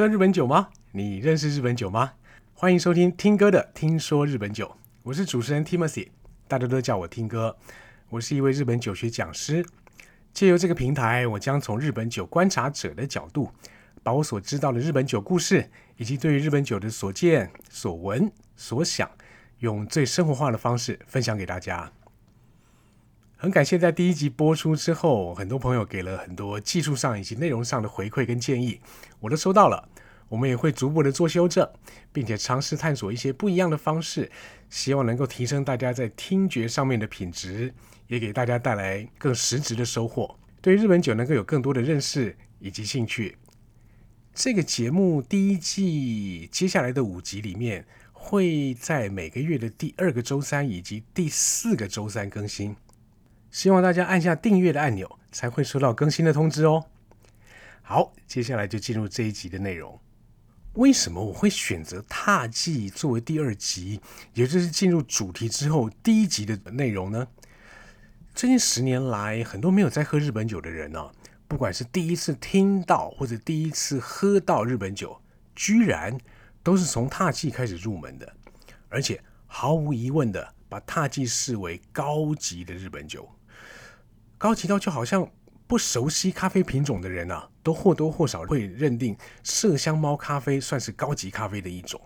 喝日本酒吗？你认识日本酒吗？欢迎收听听歌的《听说日本酒》，我是主持人 Timothy，大家都叫我听歌。我是一位日本酒学讲师，借由这个平台，我将从日本酒观察者的角度，把我所知道的日本酒故事，以及对于日本酒的所见、所闻、所想，用最生活化的方式分享给大家。很感谢在第一集播出之后，很多朋友给了很多技术上以及内容上的回馈跟建议，我都收到了。我们也会逐步的做修正，并且尝试探索一些不一样的方式，希望能够提升大家在听觉上面的品质，也给大家带来更实质的收获，对日本酒能够有更多的认识以及兴趣。这个节目第一季接下来的五集里面，会在每个月的第二个周三以及第四个周三更新。希望大家按下订阅的按钮，才会收到更新的通知哦。好，接下来就进入这一集的内容。为什么我会选择踏迹作为第二集，也就是进入主题之后第一集的内容呢？最近十年来，很多没有在喝日本酒的人呢，不管是第一次听到或者第一次喝到日本酒，居然都是从踏迹开始入门的，而且毫无疑问的把踏迹视为高级的日本酒。高级到就好像不熟悉咖啡品种的人啊，都或多或少会认定麝香猫咖啡算是高级咖啡的一种。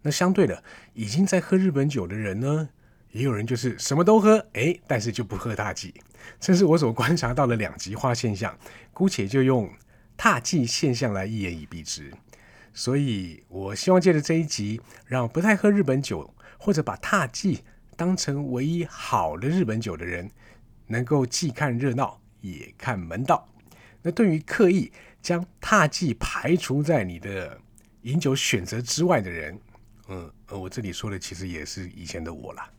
那相对的，已经在喝日本酒的人呢，也有人就是什么都喝，哎，但是就不喝大忌。这是我所观察到的两极化现象，姑且就用踏忌现象来一言以蔽之。所以我希望借着这一集，让不太喝日本酒或者把踏忌当成唯一好的日本酒的人。能够既看热闹也看门道。那对于刻意将踏迹排除在你的饮酒选择之外的人，嗯，我这里说的其实也是以前的我啦，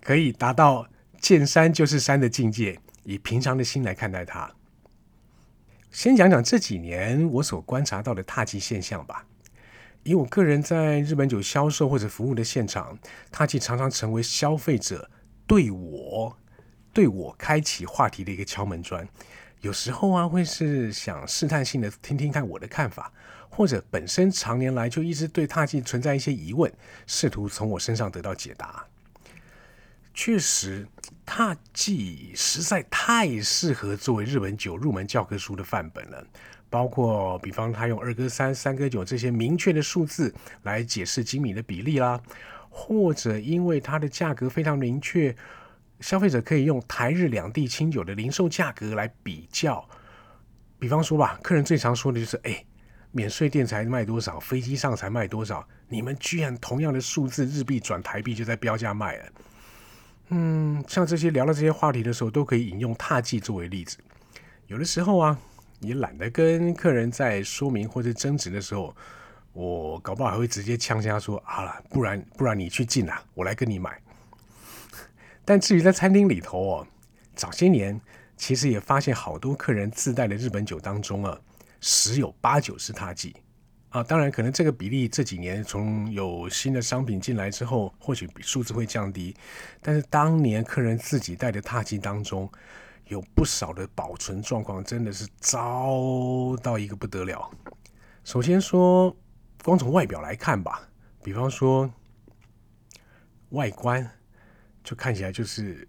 可以达到见山就是山的境界，以平常的心来看待它。先讲讲这几年我所观察到的踏迹现象吧。以我个人在日本酒销售或者服务的现场，踏迹常常成为消费者对我。对我开启话题的一个敲门砖，有时候啊会是想试探性的听听看我的看法，或者本身常年来就一直对踏迹存在一些疑问，试图从我身上得到解答。确实，踏迹实在太适合作为日本酒入门教科书的范本了，包括比方他用二哥三、三哥九这些明确的数字来解释精米的比例啦，或者因为它的价格非常明确。消费者可以用台日两地清酒的零售价格来比较，比方说吧，客人最常说的就是：“哎，免税店才卖多少，飞机上才卖多少，你们居然同样的数字日币转台币就在标价卖了。”嗯，像这些聊到这些话题的时候，都可以引用踏迹作为例子。有的时候啊，你懒得跟客人在说明或者争执的时候，我搞不好还会直接呛下说：“好了，不然不然你去进啊，我来跟你买。”但至于在餐厅里头哦，早些年其实也发现好多客人自带的日本酒当中啊，十有八九是踏迹啊。当然，可能这个比例这几年从有新的商品进来之后，或许比数字会降低。但是当年客人自己带的踏迹当中，有不少的保存状况真的是糟到一个不得了。首先说，光从外表来看吧，比方说外观。就看起来就是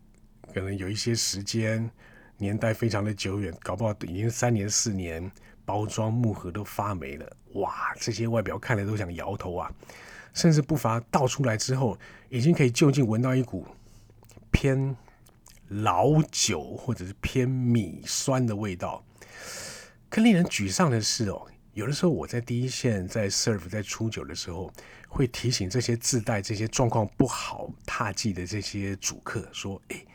可能有一些时间年代非常的久远，搞不好已经三年四年，包装木盒都发霉了。哇，这些外表看了都想摇头啊！甚至不乏倒出来之后，已经可以就近闻到一股偏老酒或者是偏米酸的味道。更令人沮丧的是哦。有的时候我在第一线在 serve 在出酒的时候，会提醒这些自带这些状况不好踏迹的这些主客说：“哎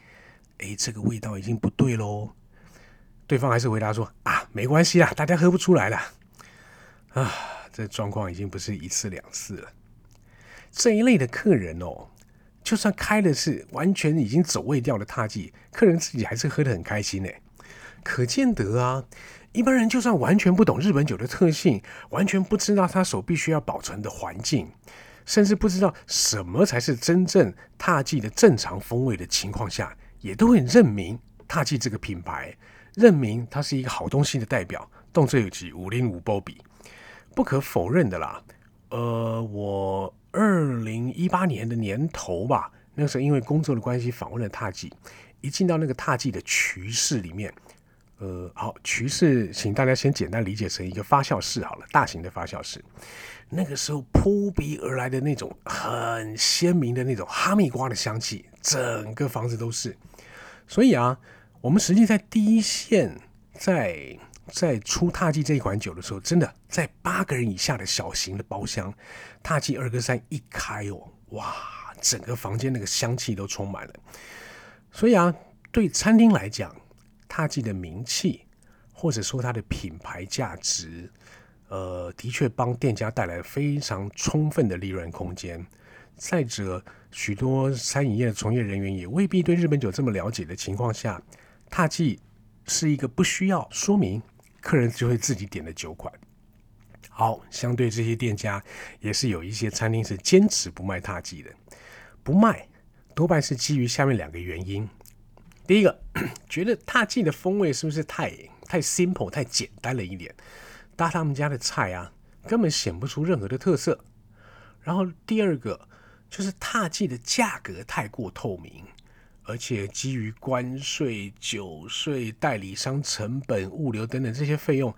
哎，这个味道已经不对喽。”对方还是回答说：“啊，没关系啦，大家喝不出来了。”啊，这状况已经不是一次两次了。这一类的客人哦，就算开的是完全已经走味掉的踏迹，客人自己还是喝得很开心呢。可见得啊。一般人就算完全不懂日本酒的特性，完全不知道它所必须要保存的环境，甚至不知道什么才是真正踏迹的正常风味的情况下，也都会认明踏迹这个品牌，认明它是一个好东西的代表，动这有几五零五波比。不可否认的啦。呃，我二零一八年的年头吧，那时候因为工作的关系访问了踏迹，一进到那个踏迹的渠室里面，呃，好，趋势，请大家先简单理解成一个发酵室好了，大型的发酵室。那个时候扑鼻而来的那种很鲜明的那种哈密瓜的香气，整个房子都是。所以啊，我们实际在第一线，在在出踏迹这一款酒的时候，真的在八个人以下的小型的包厢，踏迹二哥三一开哦，哇，整个房间那个香气都充满了。所以啊，对餐厅来讲，踏迹的名气或者说它的品牌价值。呃，的确帮店家带来非常充分的利润空间。再者，许多餐饮业的从业人员也未必对日本酒这么了解的情况下，踏迹是一个不需要说明，客人就会自己点的酒款。好，相对这些店家，也是有一些餐厅是坚持不卖踏迹的。不卖，多半是基于下面两个原因：第一个，觉得踏记的风味是不是太太 simple、太简单了一点？搭他们家的菜啊，根本显不出任何的特色。然后第二个就是踏记的价格太过透明，而且基于关税、酒税、代理商成本、物流等等这些费用，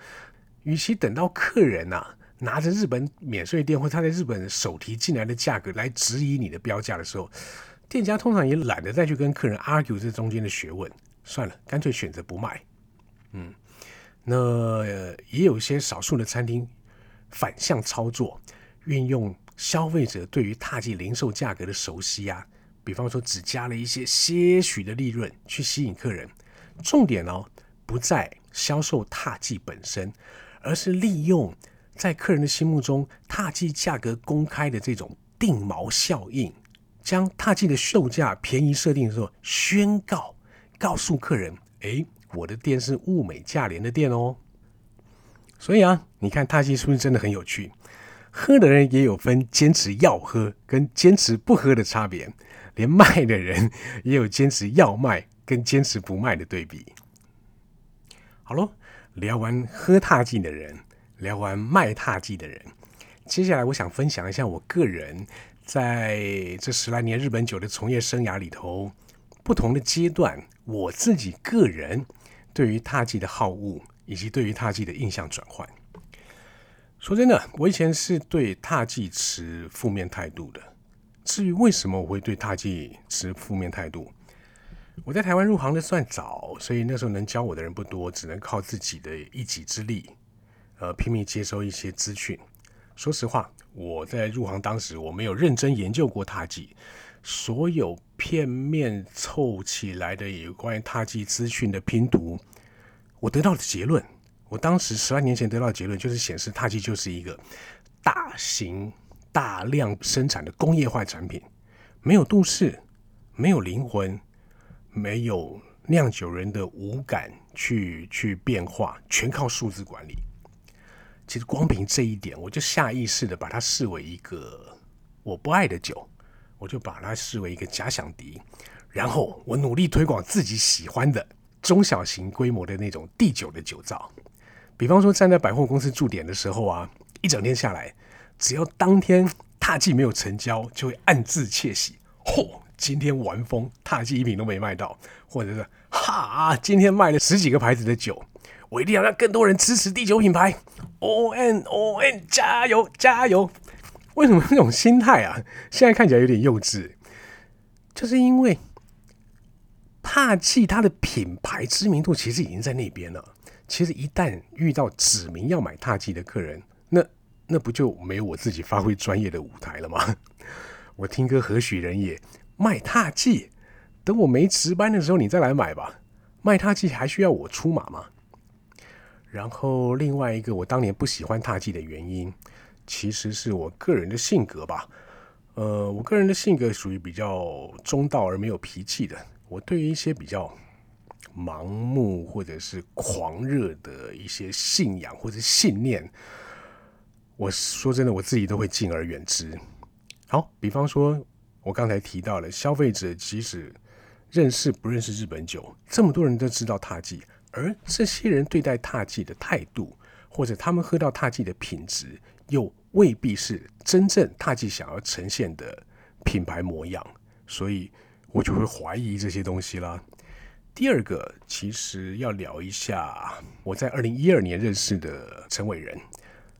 与其等到客人呐拿着日本免税店或他在日本手提进来的价格来质疑你的标价的时候，店家通常也懒得再去跟客人 argue 这中间的学问，算了，干脆选择不卖。嗯。那也有一些少数的餐厅反向操作，运用消费者对于踏迹零售价格的熟悉啊，比方说只加了一些些许的利润去吸引客人。重点哦，不在销售踏迹本身，而是利用在客人的心目中踏迹价格公开的这种定锚效应，将踏迹的售价便宜设定的时候，宣告告诉客人，哎。我的店是物美价廉的店哦，所以啊，你看踏迹是不是真的很有趣？喝的人也有分坚持要喝跟坚持不喝的差别，连卖的人也有坚持要卖跟坚持不卖的对比。好喽，聊完喝踏迹的人，聊完卖踏迹的人，接下来我想分享一下我个人在这十来年日本酒的从业生涯里头不同的阶段，我自己个人。对于踏迹的好恶，以及对于踏迹的印象转换，说真的，我以前是对踏迹持负面态度的。至于为什么我会对踏迹持负面态度，我在台湾入行的算早，所以那时候能教我的人不多，只能靠自己的一己之力，呃，拼命接收一些资讯。说实话，我在入行当时，我没有认真研究过踏迹。所有片面凑起来的有关于踏迹资讯的拼图，我得到的结论，我当时十万年前得到的结论就是显示踏迹就是一个大型大量生产的工业化产品，没有度式，没有灵魂，没有酿酒人的五感去去变化，全靠数字管理。其实光凭这一点，我就下意识的把它视为一个我不爱的酒。我就把它视为一个假想敌，然后我努力推广自己喜欢的中小型规模的那种第九的酒造。比方说站在百货公司驻点的时候啊，一整天下来，只要当天踏迹没有成交，就会暗自窃喜。嚯，今天玩疯，踏迹一瓶都没卖到，或者是哈，今天卖了十几个牌子的酒，我一定要让更多人支持地球品牌。O N O N，加油加油！为什么那种心态啊？现在看起来有点幼稚，就是因为帕契它的品牌知名度其实已经在那边了。其实一旦遇到指名要买踏迹的客人，那那不就没有我自己发挥专业的舞台了吗？我听歌何许人也？卖踏迹，等我没值班的时候你再来买吧。卖踏迹还需要我出马吗？然后另外一个我当年不喜欢踏迹的原因。其实是我个人的性格吧，呃，我个人的性格属于比较中道而没有脾气的。我对于一些比较盲目或者是狂热的一些信仰或者信念，我说真的，我自己都会敬而远之。好，比方说，我刚才提到了，消费者即使认识不认识日本酒，这么多人都知道踏迹，而这些人对待踏迹的态度。或者他们喝到踏迹的品质，又未必是真正踏迹想要呈现的品牌模样，所以我就会怀疑这些东西啦。第二个，其实要聊一下我在二零一二年认识的陈伟仁。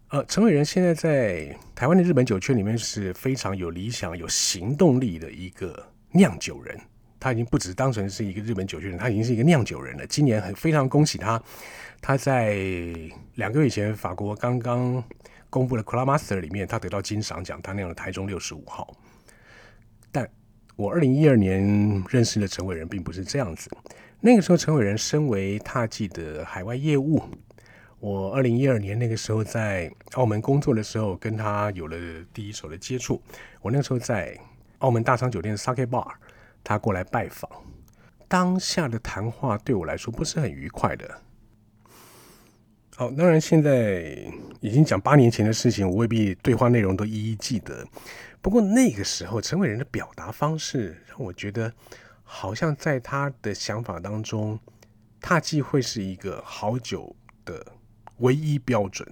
呃，陈伟仁现在在台湾的日本酒圈里面是非常有理想、有行动力的一个酿酒人。他已经不只当成是一个日本酒圈人，他已经是一个酿酒人了。今年很非常恭喜他，他在两个月前法国刚刚公布了 c l a Master 里面，他得到金赏奖，他酿了台中六十五号。但我二零一二年认识的陈伟仁并不是这样子。那个时候，陈伟仁身为踏迹的海外业务。我二零一二年那个时候在澳门工作的时候，跟他有了第一手的接触。我那个时候在澳门大昌酒店的 Sake Bar，他过来拜访。当下的谈话对我来说不是很愉快的。好，当然现在已经讲八年前的事情，我未必对话内容都一一记得。不过那个时候陈伟仁的表达方式让我觉得，好像在他的想法当中，踏迹会是一个好酒的。唯一标准，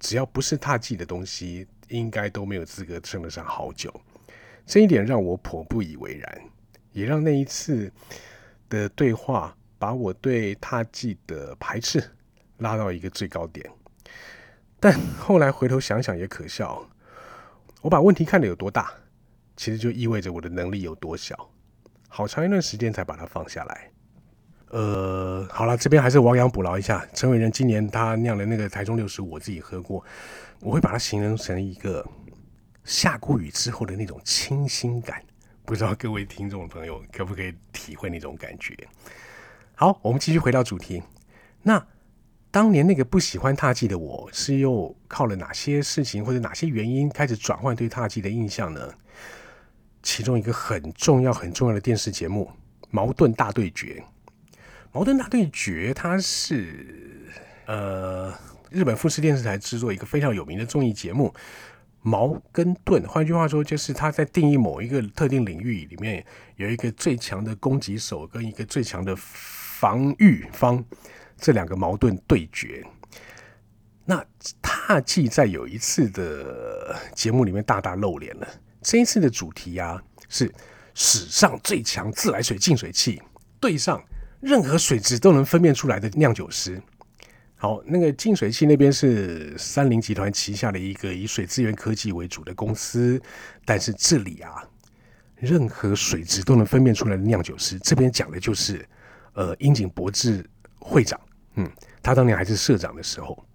只要不是踏迹的东西，应该都没有资格称得上好酒。这一点让我颇不以为然，也让那一次的对话把我对踏迹的排斥拉到一个最高点。但后来回头想想也可笑，我把问题看得有多大，其实就意味着我的能力有多小。好长一段时间才把它放下来。呃，好了，这边还是亡羊补牢一下。陈伟仁今年他酿的那个台中六十五，我自己喝过，我会把它形容成一个下过雨之后的那种清新感。不知道各位听众朋友可不可以体会那种感觉？好，我们继续回到主题。那当年那个不喜欢踏迹的我，是又靠了哪些事情或者哪些原因开始转换对踏迹的印象呢？其中一个很重要很重要的电视节目《矛盾大对决》。矛盾大对决，它是呃日本富士电视台制作一个非常有名的综艺节目。矛跟盾，换句话说，就是他在定义某一个特定领域里面有一个最强的攻击手跟一个最强的防御方，这两个矛盾对决。那踏迹在有一次的节目里面大大露脸了。这一次的主题啊是史上最强自来水净水器对上。任何水质都能分辨出来的酿酒师，好，那个净水器那边是三菱集团旗下的一个以水资源科技为主的公司，但是这里啊，任何水质都能分辨出来的酿酒师，这边讲的就是呃樱井博志会长，嗯，他当年还是社长的时候。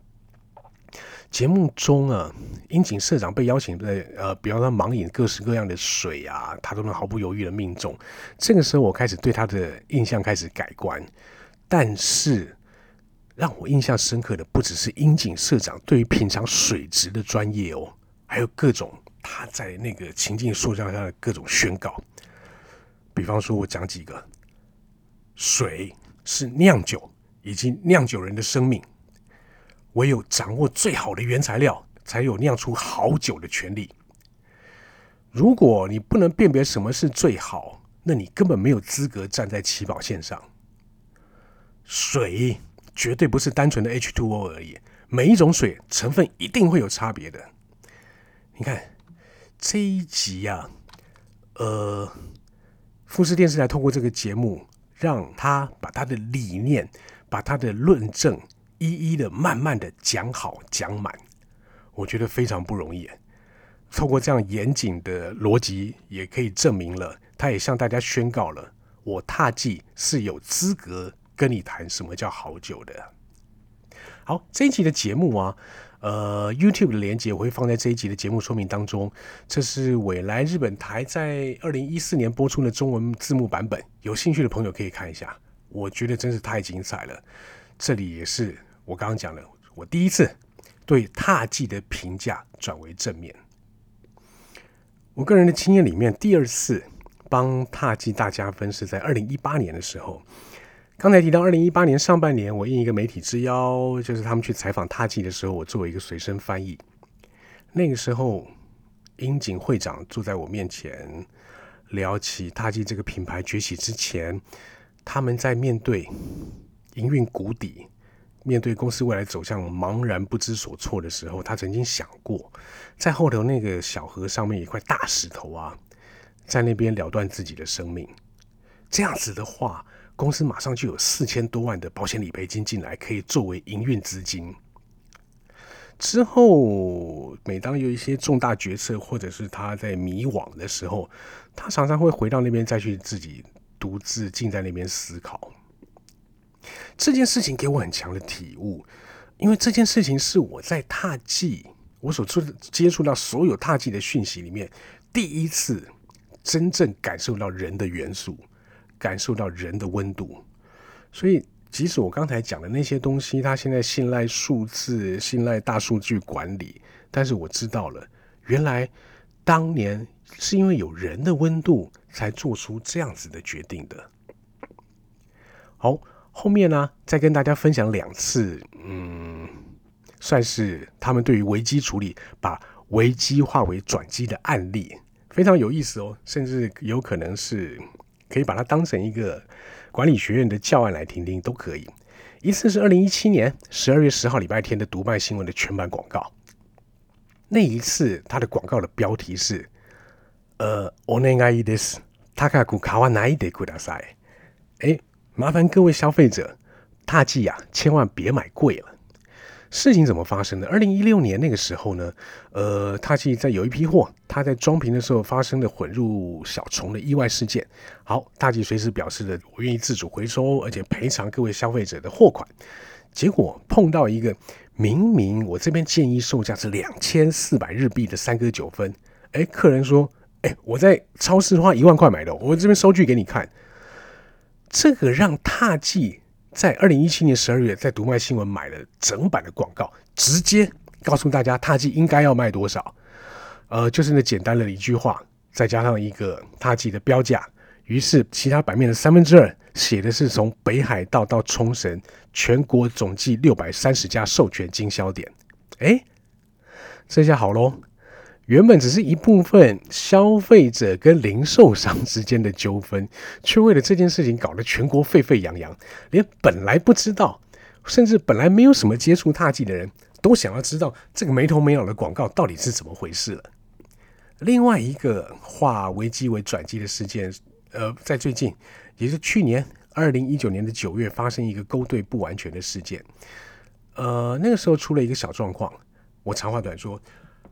节目中啊，樱井社长被邀请在呃，比方说盲饮各式各样的水啊，他都能毫不犹豫的命中。这个时候，我开始对他的印象开始改观。但是，让我印象深刻的不只是樱井社长对于品尝水质的专业哦，还有各种他在那个情境塑造下的各种宣告。比方说，我讲几个：水是酿酒以及酿酒人的生命。唯有掌握最好的原材料，才有酿出好酒的权利。如果你不能辨别什么是最好，那你根本没有资格站在起跑线上。水绝对不是单纯的 H2O 而已，每一种水成分一定会有差别的。你看这一集呀，呃，富士电视台通过这个节目，让他把他的理念，把他的论证。一一的、慢慢的讲好讲满，我觉得非常不容易。透过这样严谨的逻辑，也可以证明了，他也向大家宣告了，我踏迹是有资格跟你谈什么叫好酒的。好，这一集的节目啊，呃，YouTube 的连接我会放在这一集的节目说明当中。这是未来日本台在二零一四年播出的中文字幕版本，有兴趣的朋友可以看一下。我觉得真是太精彩了，这里也是。我刚刚讲的，我第一次对踏迹的评价转为正面。我个人的经验里面，第二次帮踏迹大加分是在二零一八年的时候。刚才提到二零一八年上半年，我应一个媒体之邀，就是他们去采访踏迹的时候，我作为一个随身翻译。那个时候，樱井会长坐在我面前，聊起踏迹这个品牌崛起之前，他们在面对营运谷底。面对公司未来走向茫然不知所措的时候，他曾经想过，在后头那个小河上面一块大石头啊，在那边了断自己的生命。这样子的话，公司马上就有四千多万的保险理赔金进来，可以作为营运资金。之后，每当有一些重大决策，或者是他在迷惘的时候，他常常会回到那边，再去自己独自静在那边思考。这件事情给我很强的体悟，因为这件事情是我在踏迹，我所触接触到所有踏迹的讯息里面，第一次真正感受到人的元素，感受到人的温度，所以。即使我刚才讲的那些东西，他现在信赖数字、信赖大数据管理，但是我知道了，原来当年是因为有人的温度才做出这样子的决定的。好，后面呢，再跟大家分享两次，嗯，算是他们对于危机处理，把危机化为转机的案例，非常有意思哦，甚至有可能是可以把它当成一个。管理学院的教案来听听都可以。一次是二零一七年十二月十号礼拜天的读卖新闻的全版广告。那一次它的广告的标题是“呃お願いです。高く買わないでください。”哎，麻烦各位消费者，踏迹呀，千万别买贵了。 事情怎么发生的？二零一六年那个时候呢，呃，他其实在有一批货，他在装瓶的时候发生了混入小虫的意外事件。好，大吉随时表示了我愿意自主回收，而且赔偿各位消费者的货款。结果碰到一个明明我这边建议售价是两千四百日币的三哥九分，哎，客人说，哎，我在超市花一万块买的，我这边收据给你看。这个让踏迹。在二零一七年十二月，在读卖新闻买了整版的广告，直接告诉大家踏迹应该要卖多少。呃，就是那简单的一句话，再加上一个踏迹的标价，于是其他版面的三分之二写的是从北海道到冲绳，全国总计六百三十家授权经销点。哎，这下好喽。原本只是一部分消费者跟零售商之间的纠纷，却为了这件事情搞得全国沸沸扬扬。连本来不知道，甚至本来没有什么接触踏迹的人都想要知道这个没头没脑的广告到底是怎么回事了。另外一个化危机为转机的事件，呃，在最近，也是去年二零一九年的九月，发生一个勾兑不完全的事件。呃，那个时候出了一个小状况，我长话短说。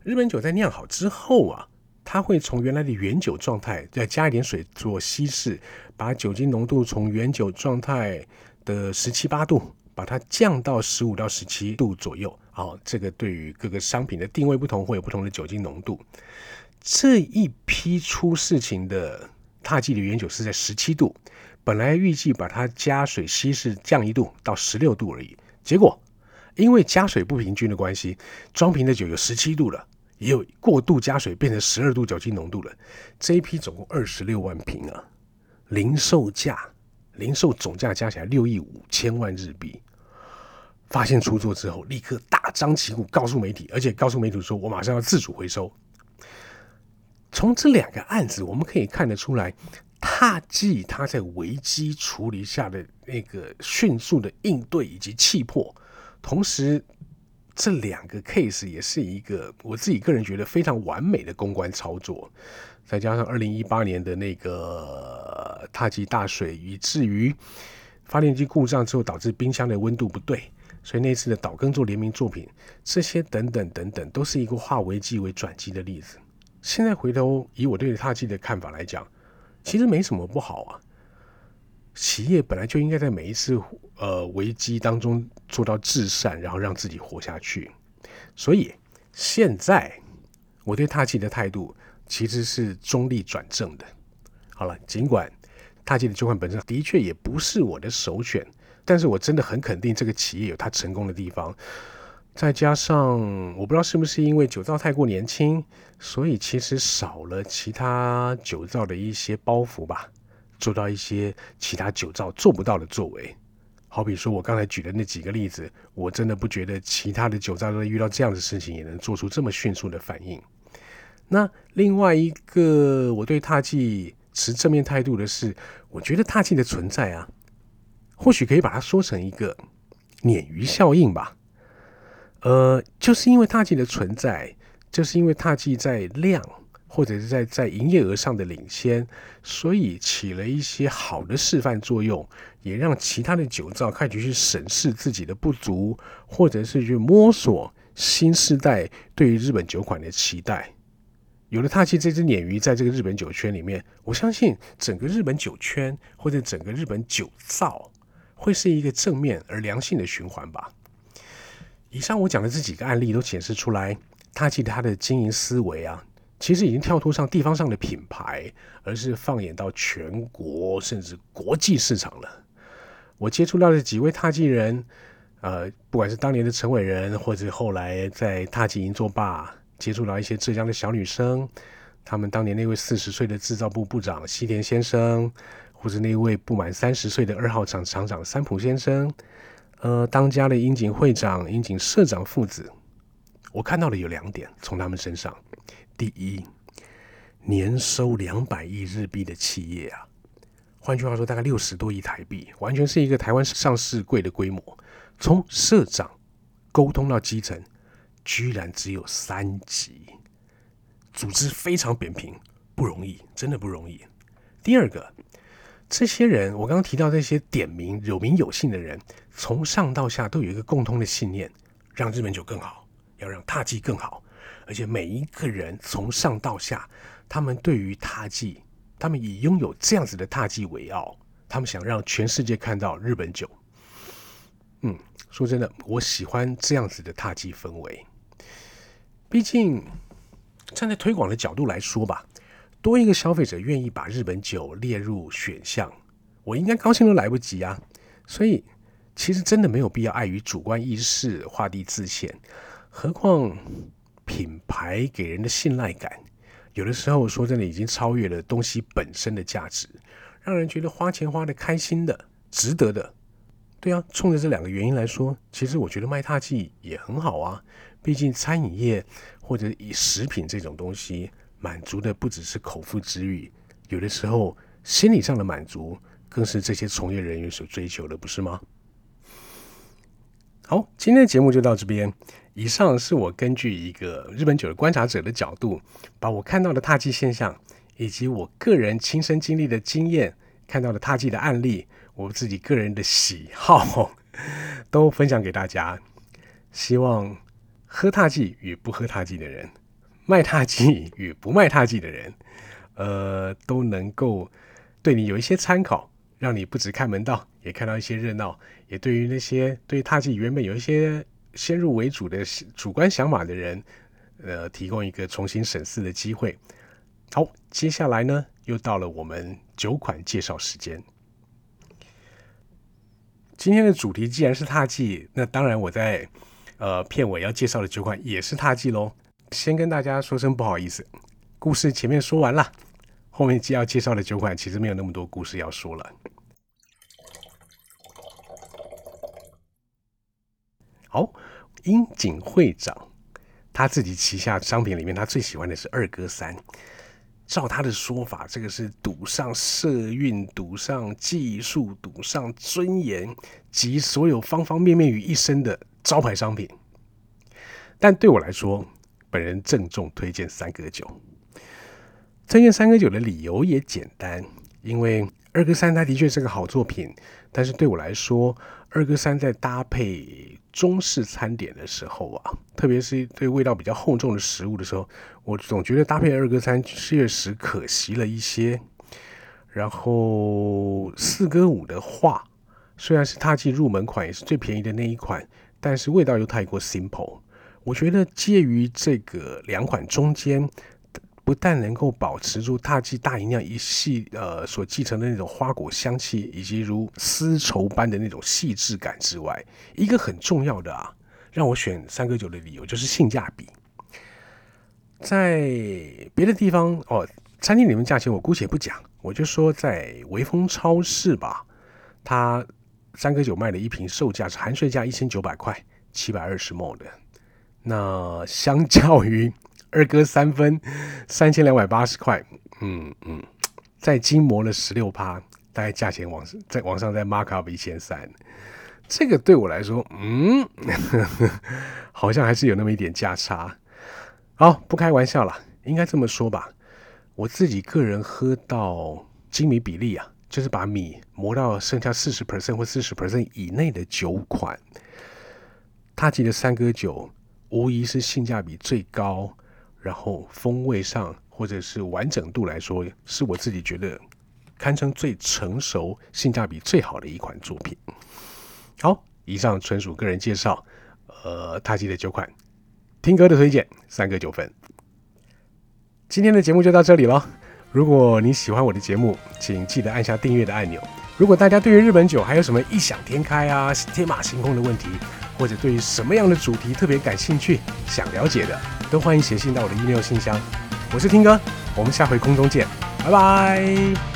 日本酒在酿好之后啊，它会从原来的原酒状态再加一点水做稀释，把酒精浓度从原酒状态的十七八度，把它降到十五到十七度左右。好，这个对于各个商品的定位不同，会有不同的酒精浓度。这一批出事情的踏迹的原酒是在十七度，本来预计把它加水稀释降一度到十六度而已，结果因为加水不平均的关系，装瓶的酒有十七度了。也有过度加水变成十二度酒精浓度了。这一批总共二十六万瓶啊，零售价、零售总价加起来六亿五千万日币。发现出错之后，立刻大张旗鼓告诉媒体，而且告诉媒体说：“我马上要自主回收。”从这两个案子，我们可以看得出来，踏迹他在危机处理下的那个迅速的应对以及气魄，同时。这两个 case 也是一个我自己个人觉得非常完美的公关操作，再加上二零一八年的那个踏迹大水，以至于发电机故障之后导致冰箱的温度不对，所以那次的岛根做联名作品，这些等等等等，都是一个化危机为转机的例子。现在回头以我对踏迹的看法来讲，其实没什么不好啊。企业本来就应该在每一次呃危机当中做到至善，然后让自己活下去。所以现在我对踏迹的态度其实是中立转正的。好了，尽管踏迹的捐款本身的确也不是我的首选，但是我真的很肯定这个企业有它成功的地方。再加上我不知道是不是因为酒造太过年轻，所以其实少了其他酒造的一些包袱吧。做到一些其他酒造做不到的作为，好比说我刚才举的那几个例子，我真的不觉得其他的酒造在遇到这样的事情也能做出这么迅速的反应。那另外一个我对踏迹持正面态度的是，我觉得踏迹的存在啊，或许可以把它说成一个鲶鱼效应吧。呃，就是因为踏迹的存在，就是因为踏迹在量或者是在在营业额上的领先，所以起了一些好的示范作用，也让其他的酒造开始去审视自己的不足，或者是去摸索新时代对于日本酒款的期待。有了踏气这只鲶鱼在这个日本酒圈里面，我相信整个日本酒圈或者整个日本酒造会是一个正面而良性的循环吧。以上我讲的这几个案例都显示出来，他其实他的经营思维啊，其实已经跳脱上地方上的品牌，而是放眼到全国甚至国际市场了。我接触到的几位踏进人，呃，不管是当年的陈伟人，或者后来在踏进银座吧接触到一些浙江的小女生，他们当年那位四十岁的制造部部长西田先生，或者那位不满三十岁的二号厂厂长三浦先生。呃，当家的樱井会长、樱井社长父子，我看到的有两点从他们身上。第一，年收两百亿日币的企业啊，换句话说，大概六十多亿台币，完全是一个台湾上市柜的规模。从社长沟通到基层，居然只有三级，组织非常扁平，不容易，真的不容易。第二个。这些人，我刚刚提到这些点名有名有姓的人，从上到下都有一个共通的信念：让日本酒更好，要让踏迹更好。而且每一个人从上到下，他们对于踏迹，他们以拥有这样子的踏迹为傲，他们想让全世界看到日本酒。嗯，说真的，我喜欢这样子的踏迹氛围。毕竟，站在推广的角度来说吧。多一个消费者愿意把日本酒列入选项，我应该高兴都来不及啊！所以其实真的没有必要碍于主观意识画地自限。何况品牌给人的信赖感，有的时候说真的已经超越了东西本身的价值，让人觉得花钱花的开心的、值得的。对啊，冲着这两个原因来说，其实我觉得卖踏剂也很好啊。毕竟餐饮业或者以食品这种东西。满足的不只是口腹之欲，有的时候心理上的满足更是这些从业人员所追求的，不是吗？好，今天的节目就到这边。以上是我根据一个日本酒的观察者的角度，把我看到的踏迹现象，以及我个人亲身经历的经验，看到的踏迹的案例，我自己个人的喜好，都分享给大家。希望喝踏迹与不喝踏迹的人。卖踏剂与不卖踏剂的人，呃，都能够对你有一些参考，让你不止看门道，也看到一些热闹，也对于那些对踏剂原本有一些先入为主的主观想法的人，呃，提供一个重新审视的机会。好，接下来呢，又到了我们酒款介绍时间。今天的主题既然是踏剂，那当然我在呃片尾要介绍的酒款也是踏剂喽。先跟大家说声不好意思，故事前面说完了，后面要介绍的酒款其实没有那么多故事要说了。好，樱井会长他自己旗下商品里面，他最喜欢的是二哥三。照他的说法，这个是赌上社运、赌上技术、赌上尊严及所有方方面面于一身的招牌商品。但对我来说，本人郑重推荐三哥酒。推荐三哥酒的理由也简单，因为二哥三它的确是个好作品，但是对我来说，二哥三在搭配中式餐点的时候啊，特别是对味道比较厚重的食物的时候，我总觉得搭配二哥餐确实可惜了一些。然后四哥五的话，虽然是踏进入门款，也是最便宜的那一款，但是味道又太过 simple。我觉得介于这个两款中间，不但能够保持住踏迹大吟酿一系呃所继承的那种花果香气，以及如丝绸般的那种细致感之外，一个很重要的啊，让我选三个酒的理由就是性价比。在别的地方哦，餐厅里面价钱我姑且不讲，我就说在维丰超市吧，它三个酒卖的一瓶售价是含税价一千九百块，七百二十 ml 的。那相较于二哥三分三千两百八十块，嗯嗯，在金磨了十六趴，大概价钱往在往上再 mark up 一千三，这个对我来说，嗯，好像还是有那么一点价差。好，不开玩笑了，应该这么说吧。我自己个人喝到精米比例啊，就是把米磨到剩下四十 percent 或四十 percent 以内的酒款，他吉的三哥酒无疑是性价比最高，然后风味上或者是完整度来说，是我自己觉得堪称最成熟、性价比最好的一款作品。好，以上纯属个人介绍。呃，他记的酒款，听歌的推荐，三个九分。今天的节目就到这里了。如果你喜欢我的节目，请记得按下订阅的按钮。如果大家对于日本酒还有什么异想天开啊、天马行空的问题，或者对于什么样的主题特别感兴趣、想了解的，都欢迎写信到我的 email 信箱。我是听哥，我们下回空中见，拜拜。